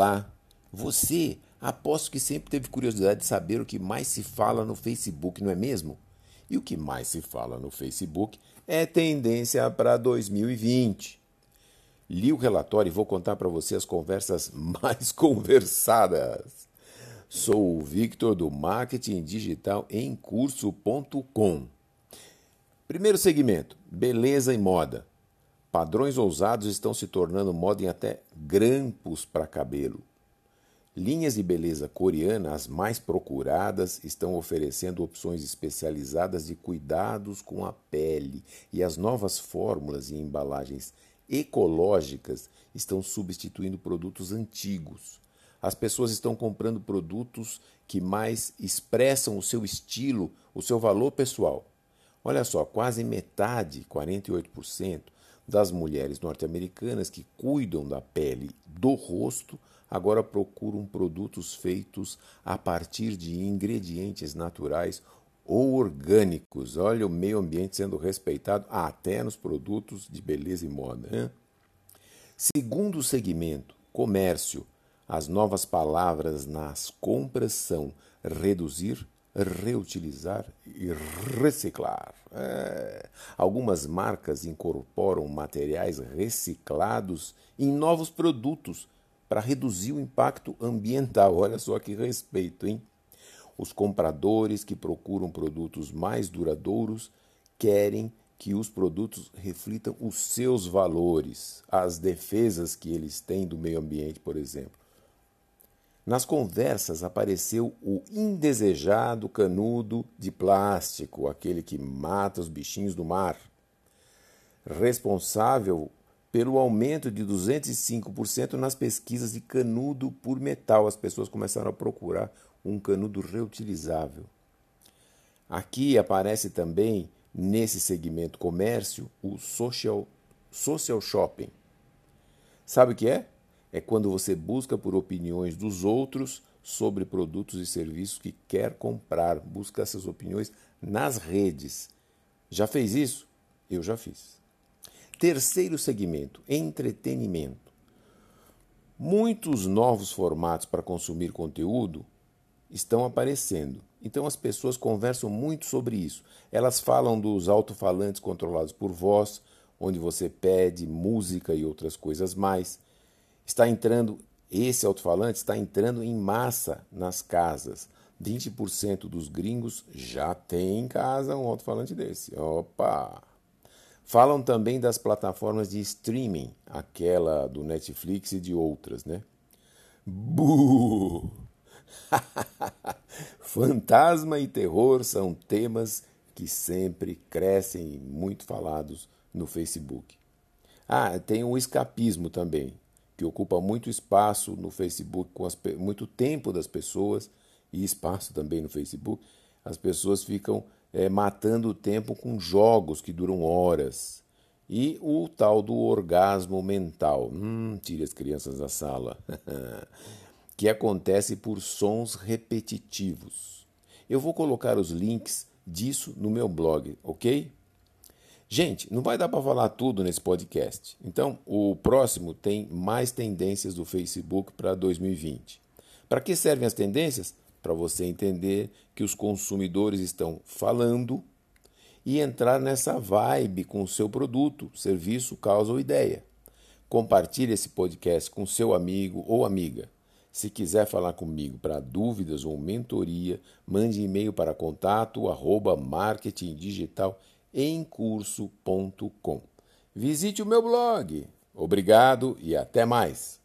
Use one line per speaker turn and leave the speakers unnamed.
Olá! Você, aposto que sempre teve curiosidade de saber o que mais se fala no Facebook, não é mesmo? E o que mais se fala no Facebook é tendência para 2020. Li o relatório e vou contar para você as conversas mais conversadas. Sou o Victor do Marketing Digital em curso.com. Primeiro segmento: beleza e moda. Padrões ousados estão se tornando moda em até grampos para cabelo. Linhas de beleza coreana, as mais procuradas, estão oferecendo opções especializadas de cuidados com a pele e as novas fórmulas e embalagens ecológicas estão substituindo produtos antigos. As pessoas estão comprando produtos que mais expressam o seu estilo, o seu valor pessoal. Olha só, quase metade, 48%, das mulheres norte-americanas que cuidam da pele do rosto agora procuram produtos feitos a partir de ingredientes naturais ou orgânicos. Olha o meio ambiente sendo respeitado até nos produtos de beleza e moda. Hein? Segundo segmento, comércio, as novas palavras nas compras são reduzir, reutilizar e reciclar. É. Algumas marcas incorporam materiais reciclados em novos produtos para reduzir o impacto ambiental. Olha só que respeito, hein? Os compradores que procuram produtos mais duradouros querem que os produtos reflitam os seus valores, as defesas que eles têm do meio ambiente, por exemplo. Nas conversas apareceu o indesejado canudo de plástico, aquele que mata os bichinhos do mar, responsável pelo aumento de 205% nas pesquisas de canudo por metal. As pessoas começaram a procurar um canudo reutilizável. Aqui aparece também, nesse segmento comércio, o social, social shopping. Sabe o que é? É quando você busca por opiniões dos outros sobre produtos e serviços que quer comprar. Busca essas opiniões nas redes. Já fez isso? Eu já fiz. Terceiro segmento: entretenimento. Muitos novos formatos para consumir conteúdo estão aparecendo. Então as pessoas conversam muito sobre isso. Elas falam dos alto-falantes controlados por voz, onde você pede música e outras coisas mais está entrando, esse alto-falante está entrando em massa nas casas. 20% dos gringos já tem em casa um alto-falante desse. Opa! Falam também das plataformas de streaming, aquela do Netflix e de outras, né? Buh! Fantasma e terror são temas que sempre crescem muito falados no Facebook. Ah, tem o escapismo também que ocupa muito espaço no Facebook, com as, muito tempo das pessoas e espaço também no Facebook, as pessoas ficam é, matando o tempo com jogos que duram horas. E o tal do orgasmo mental. Hum, tire as crianças da sala. que acontece por sons repetitivos. Eu vou colocar os links disso no meu blog, ok? Gente, não vai dar para falar tudo nesse podcast. Então, o próximo tem mais tendências do Facebook para 2020. Para que servem as tendências? Para você entender que os consumidores estão falando e entrar nessa vibe com o seu produto, serviço, causa ou ideia. Compartilhe esse podcast com seu amigo ou amiga. Se quiser falar comigo para dúvidas ou mentoria, mande e-mail para contato arroba marketingdigital.com em curso.com. Visite o meu blog. Obrigado e até mais.